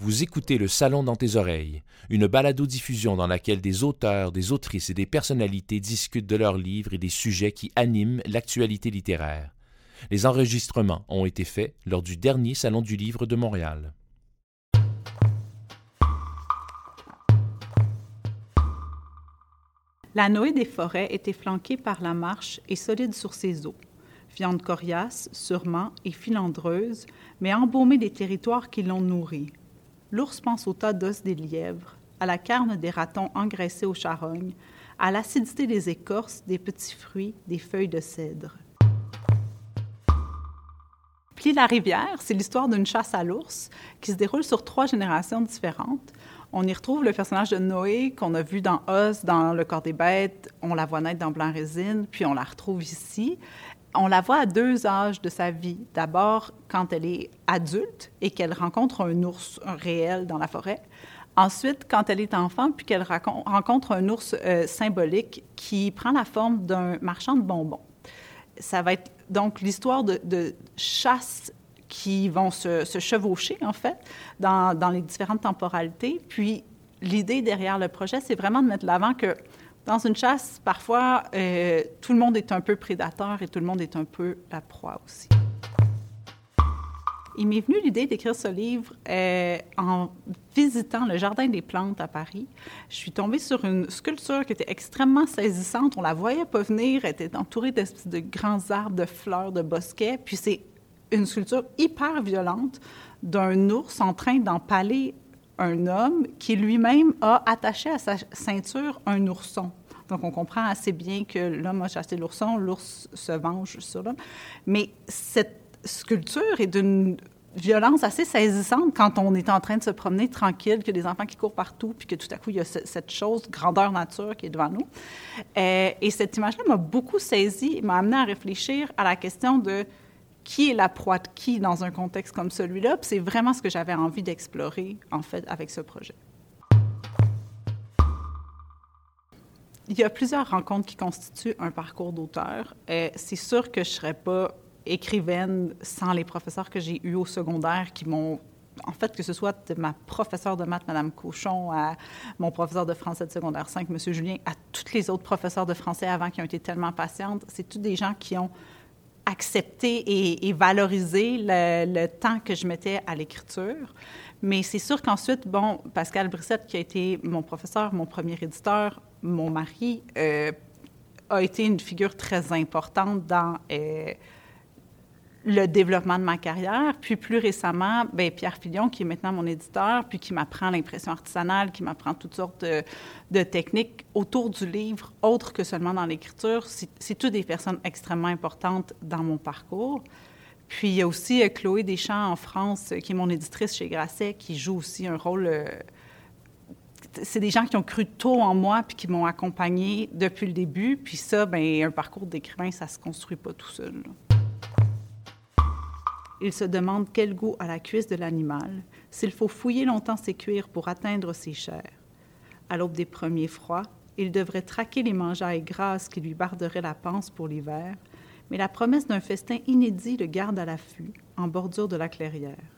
Vous écoutez Le Salon dans tes oreilles, une balado-diffusion dans laquelle des auteurs, des autrices et des personnalités discutent de leurs livres et des sujets qui animent l'actualité littéraire. Les enregistrements ont été faits lors du dernier Salon du Livre de Montréal. La Noé des forêts était flanquée par la marche et solide sur ses eaux. Viande coriace, sûrement, et filandreuse, mais embaumée des territoires qui l'ont nourrie. L'ours pense au tas d'os des lièvres, à la carne des ratons engraissés aux charognes, à l'acidité des écorces, des petits fruits, des feuilles de cèdre. Plie la rivière, c'est l'histoire d'une chasse à l'ours qui se déroule sur trois générations différentes. On y retrouve le personnage de Noé qu'on a vu dans Oz, dans Le corps des bêtes, on la voit naître dans Blanc Résine, puis on la retrouve ici on la voit à deux âges de sa vie. D'abord, quand elle est adulte et qu'elle rencontre un ours réel dans la forêt. Ensuite, quand elle est enfant, puis qu'elle rencontre un ours euh, symbolique qui prend la forme d'un marchand de bonbons. Ça va être donc l'histoire de, chasse qui vont se, chevaucher, en fait, dans les différentes temporalités. Puis, l'idée derrière le projet, c'est vraiment de mettre l'avant que dans une chasse, parfois, euh, tout le monde est un peu prédateur et tout le monde est un peu la proie aussi. Il m'est venu l'idée d'écrire ce livre euh, en visitant le Jardin des plantes à Paris. Je suis tombée sur une sculpture qui était extrêmement saisissante. On la voyait pas venir. Elle était entourée de grands arbres, de fleurs, de bosquets. Puis c'est une sculpture hyper violente d'un ours en train d'empaler un homme qui lui-même a attaché à sa ceinture un ourson. Donc, on comprend assez bien que l'homme a chassé l'ourson, l'ours se venge sur l'homme. Mais cette sculpture est d'une violence assez saisissante quand on est en train de se promener tranquille, que des enfants qui courent partout, puis que tout à coup, il y a cette chose, grandeur nature, qui est devant nous. Euh, et cette image-là m'a beaucoup saisi, m'a amené à réfléchir à la question de qui est la proie de qui dans un contexte comme celui-là. c'est vraiment ce que j'avais envie d'explorer, en fait, avec ce projet. Il y a plusieurs rencontres qui constituent un parcours d'auteur. Euh, c'est sûr que je ne serais pas écrivaine sans les professeurs que j'ai eus au secondaire qui m'ont en fait, que ce soit de ma professeure de maths, Mme Cochon, à mon professeur de français de secondaire 5, M. Julien, à toutes les autres professeurs de français avant qui ont été tellement patientes, c'est tous des gens qui ont accepté et, valorisé le, temps que je mettais à l'écriture. Mais c'est sûr qu'ensuite, bon, Pascal Brissette, qui a été mon professeur, mon premier éditeur, mon mari, euh, a été une figure très importante dans euh, le développement de ma carrière. Puis plus récemment, bien, Pierre Filion, qui est maintenant mon éditeur, puis qui m'apprend l'impression artisanale, qui m'apprend toutes sortes de, techniques autour du livre, autres que seulement dans l'écriture. C'est toutes des personnes extrêmement importantes dans mon parcours. Puis il y a aussi euh, Chloé Deschamps en France, qui est mon éditrice chez Grasset, qui joue aussi un rôle c'est des gens qui ont cru tôt en moi puis qui m'ont accompagné depuis le début. Puis ça, ben un parcours d'écrivain, ça se construit pas tout seul. Il se demande quel goût a la cuisse de l'animal, s'il faut fouiller longtemps ses cuirs pour atteindre ses chairs. À l'aube des premiers froids, il devrait traquer les mangeailles grasses qui lui barderaient la panse pour l'hiver, mais la promesse d'un festin inédit le garde à l'affût, en bordure de la clairière.